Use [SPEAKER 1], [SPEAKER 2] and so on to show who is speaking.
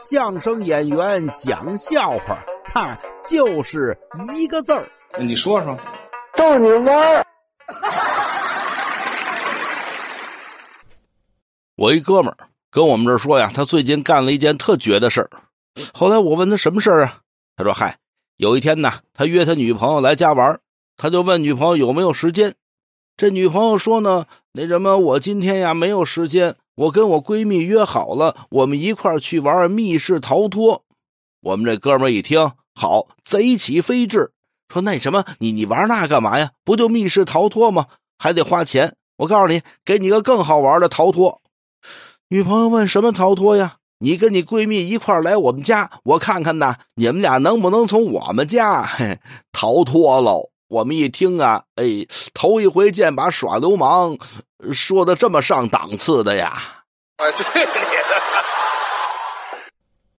[SPEAKER 1] 相声演员讲笑话，他就是一个字儿。
[SPEAKER 2] 你说说，
[SPEAKER 3] 逗你玩儿。
[SPEAKER 4] 我一哥们儿跟我们这儿说呀，他最近干了一件特绝的事儿。后来我问他什么事儿啊？他说：“嗨，有一天呢，他约他女朋友来家玩，他就问女朋友有没有时间。这女朋友说呢，那什么，我今天呀没有时间，我跟我闺蜜约好了，我们一块儿去玩密室逃脱。我们这哥们儿一听，好，贼起飞智，说那什么，你你玩那干嘛呀？不就密室逃脱吗？还得花钱。我告诉你，给你个更好玩的逃脱。”女朋友问：“什么逃脱呀？你跟你闺蜜一块来我们家，我看看呐，你们俩能不能从我们家逃脱喽？”我们一听啊，哎，头一回见把耍流氓说的这么上档次的呀！
[SPEAKER 2] 哎，对你的。